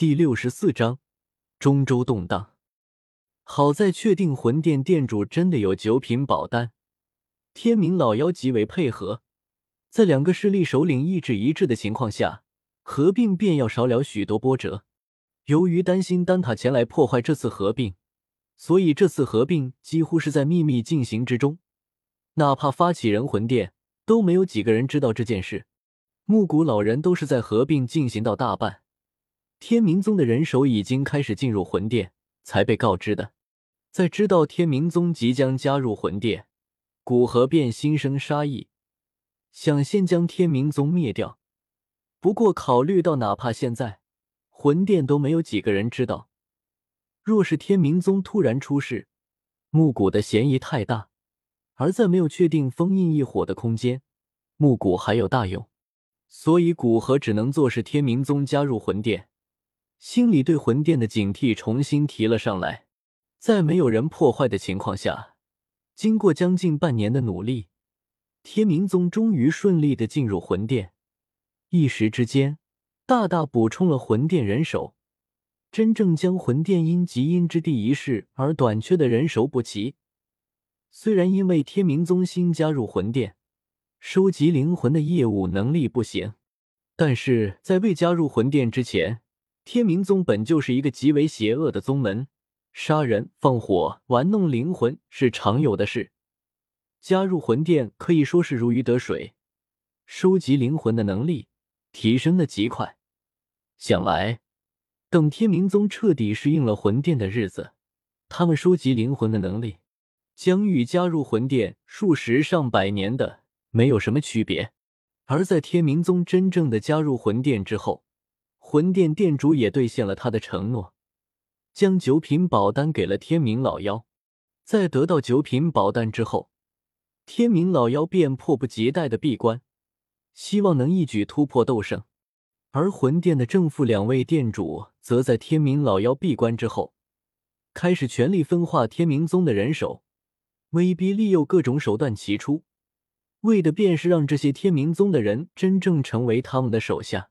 第六十四章中州动荡。好在确定魂殿殿主真的有九品宝丹，天明老妖极为配合，在两个势力首领意志一致的情况下，合并便要少了许多波折。由于担心丹塔前来破坏这次合并，所以这次合并几乎是在秘密进行之中，哪怕发起人魂殿都没有几个人知道这件事。木谷老人都是在合并进行到大半。天明宗的人手已经开始进入魂殿，才被告知的。在知道天明宗即将加入魂殿，古河便心生杀意，想先将天明宗灭掉。不过考虑到哪怕现在魂殿都没有几个人知道，若是天明宗突然出事，木谷的嫌疑太大。而在没有确定封印异火的空间，木谷还有大用，所以古河只能坐视天明宗加入魂殿。心里对魂殿的警惕重新提了上来，在没有人破坏的情况下，经过将近半年的努力，天明宗终于顺利的进入魂殿，一时之间大大补充了魂殿人手，真正将魂殿因极阴之地一事而短缺的人手补齐。虽然因为天明宗新加入魂殿，收集灵魂的业务能力不行，但是在未加入魂殿之前。天明宗本就是一个极为邪恶的宗门，杀人、放火、玩弄灵魂是常有的事。加入魂殿可以说是如鱼得水，收集灵魂的能力提升的极快。想来，等天明宗彻底适应了魂殿的日子，他们收集灵魂的能力将与加入魂殿数十上百年的没有什么区别。而在天明宗真正的加入魂殿之后，魂殿殿主也兑现了他的承诺，将九品宝丹给了天明老妖。在得到九品宝丹之后，天明老妖便迫不及待的闭关，希望能一举突破斗圣。而魂殿的正副两位殿主则在天明老妖闭关之后，开始全力分化天明宗的人手，威逼利诱各种手段齐出，为的便是让这些天明宗的人真正成为他们的手下。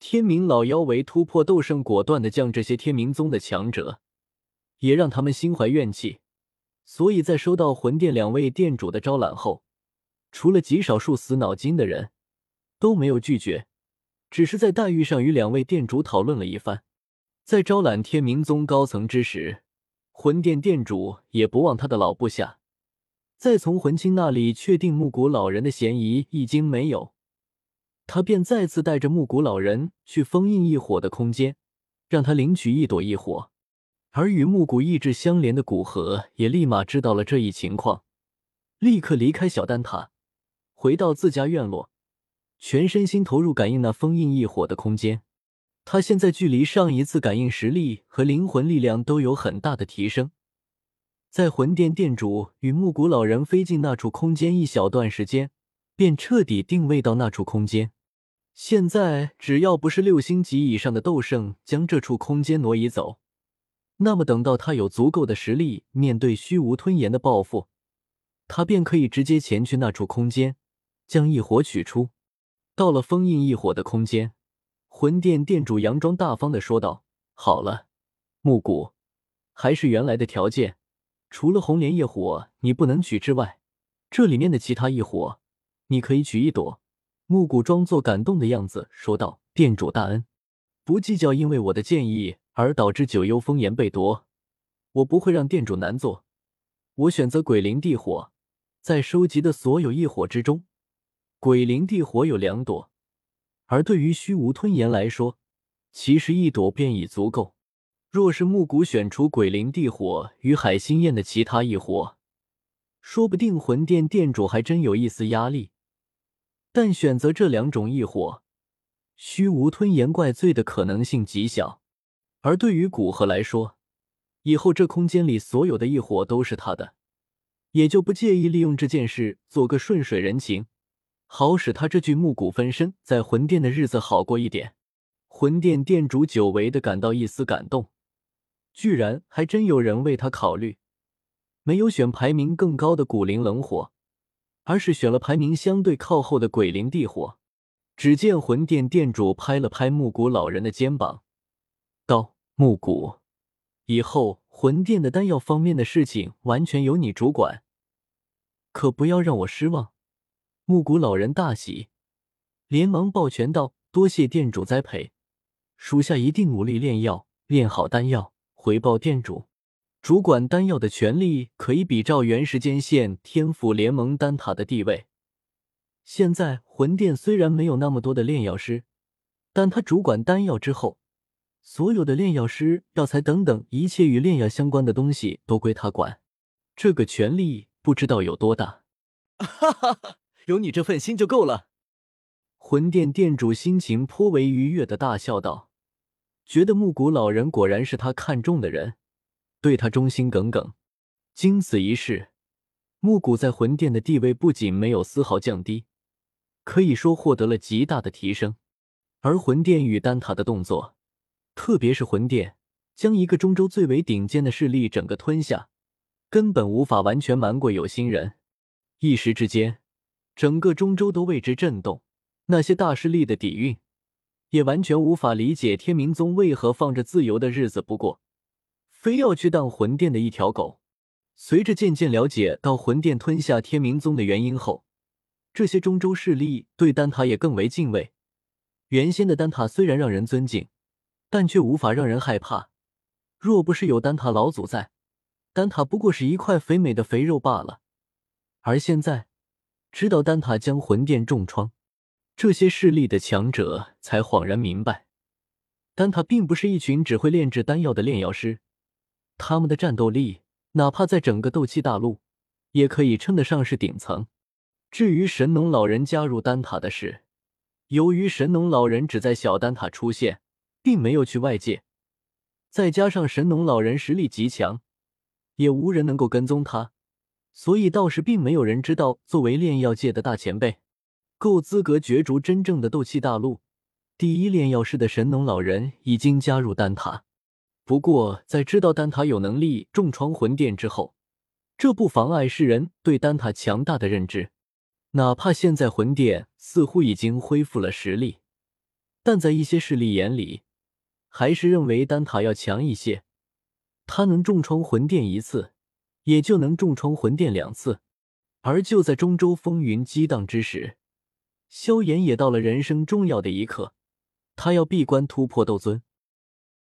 天明老妖为突破斗圣，果断的将这些天明宗的强者，也让他们心怀怨气。所以在收到魂殿两位殿主的招揽后，除了极少数死脑筋的人，都没有拒绝，只是在待遇上与两位殿主讨论了一番。在招揽天明宗高层之时，魂殿殿主也不忘他的老部下，在从魂清那里确定木谷老人的嫌疑已经没有。他便再次带着木谷老人去封印异火的空间，让他领取一朵异火。而与木谷意志相连的古河也立马知道了这一情况，立刻离开小丹塔，回到自家院落，全身心投入感应那封印异火的空间。他现在距离上一次感应实力和灵魂力量都有很大的提升。在魂殿殿主与木谷老人飞进那处空间一小段时间，便彻底定位到那处空间。现在只要不是六星级以上的斗圣将这处空间挪移走，那么等到他有足够的实力面对虚无吞炎的报复，他便可以直接前去那处空间，将异火取出。到了封印异火的空间，魂殿殿主佯装大方的说道：“好了，木谷，还是原来的条件，除了红莲业火你不能取之外，这里面的其他异火你可以取一朵。”木谷装作感动的样子说道：“店主大恩，不计较因为我的建议而导致九幽风炎被夺，我不会让店主难做。我选择鬼灵地火，在收集的所有异火之中，鬼灵地火有两朵，而对于虚无吞炎来说，其实一朵便已足够。若是木谷选出鬼灵地火与海心焰的其他异火，说不定魂殿店主还真有一丝压力。”但选择这两种异火，虚无吞炎怪罪的可能性极小。而对于古河来说，以后这空间里所有的异火都是他的，也就不介意利用这件事做个顺水人情，好使他这具木骨分身在魂殿的日子好过一点。魂殿殿主久违的感到一丝感动，居然还真有人为他考虑，没有选排名更高的古灵冷火。而是选了排名相对靠后的鬼灵地火。只见魂殿殿主拍了拍木谷老人的肩膀，道木谷，以后魂殿的丹药方面的事情完全由你主管，可不要让我失望。木谷老人大喜，连忙抱拳道：“多谢店主栽培，属下一定努力炼药，炼好丹药，回报店主。”主管丹药的权力可以比照原时间线天府联盟丹塔的地位。现在魂殿虽然没有那么多的炼药师，但他主管丹药之后，所有的炼药师、药材等等一切与炼药相关的东西都归他管。这个权力不知道有多大。哈哈哈，有你这份心就够了。魂殿店主心情颇为愉悦的大笑道：“觉得木谷老人果然是他看中的人。”对他忠心耿耿，经此一事，木谷在魂殿的地位不仅没有丝毫降低，可以说获得了极大的提升。而魂殿与丹塔的动作，特别是魂殿将一个中州最为顶尖的势力整个吞下，根本无法完全瞒过有心人。一时之间，整个中州都为之震动。那些大势力的底蕴，也完全无法理解天明宗为何放着自由的日子不过。非要去当魂殿的一条狗。随着渐渐了解到魂殿吞下天明宗的原因后，这些中州势力对丹塔也更为敬畏。原先的丹塔虽然让人尊敬，但却无法让人害怕。若不是有丹塔老祖在，丹塔不过是一块肥美的肥肉罢了。而现在，知道丹塔将魂殿重创，这些势力的强者才恍然明白，丹塔并不是一群只会炼制丹药的炼药师。他们的战斗力，哪怕在整个斗气大陆，也可以称得上是顶层。至于神农老人加入丹塔的事，由于神农老人只在小丹塔出现，并没有去外界，再加上神农老人实力极强，也无人能够跟踪他，所以倒是并没有人知道，作为炼药界的大前辈，够资格角逐真正的斗气大陆第一炼药师的神农老人已经加入丹塔。不过，在知道丹塔有能力重创魂殿之后，这不妨碍世人对丹塔强大的认知。哪怕现在魂殿似乎已经恢复了实力，但在一些势力眼里，还是认为丹塔要强一些。他能重创魂殿一次，也就能重创魂殿两次。而就在中州风云激荡之时，萧炎也到了人生重要的一刻，他要闭关突破斗尊。